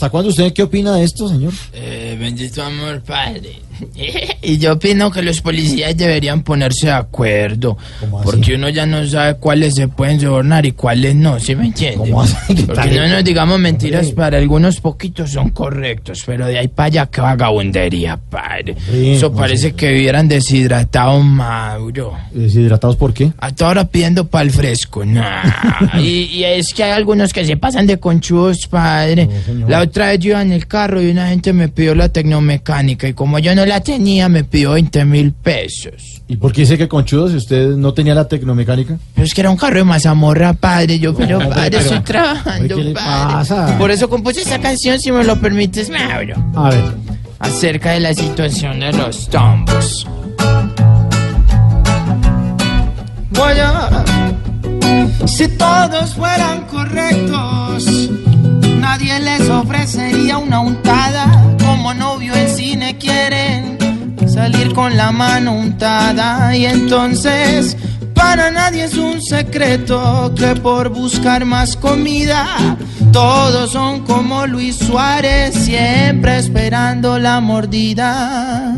¿Hasta cuándo usted qué opina de esto, señor? Eh, bendito amor, padre. y yo opino que los policías deberían ponerse de acuerdo. Porque uno ya no sabe cuáles se pueden sobornar y cuáles no, ¿sí me entiende? ¿Cómo así? ¿Qué Porque no nos digamos mentiras, Hombre. para algunos poquitos son correctos, pero de ahí para allá que vagabundería, padre. Hombre, Eso ¿cómo parece así? que hubieran deshidratado Mauro. ¿Deshidratados por qué? A toda hora pidiendo para el fresco, nah. y, y es que hay algunos que se pasan de conchudos, padre. No, la otra vez yo iba en el carro y una gente me pidió la tecnomecánica y como yo no la tenía, me pidió 20 mil pesos. ¿Y por qué dice que conchudo si usted no tenía la tecnomecánica? Pero es que era un carro de mazamorra, padre. Yo, pero padre, pero- estoy trabajando, ¿qué le padre. pasa? Por eso compuse esa canción, si me lo permites, Mauro. A ver. Acerca de la situación de los tombos. Voy a... Si todos fueran les ofrecería una untada. Como novio en cine quieren salir con la mano untada. Y entonces, para nadie es un secreto que por buscar más comida, todos son como Luis Suárez, siempre esperando la mordida.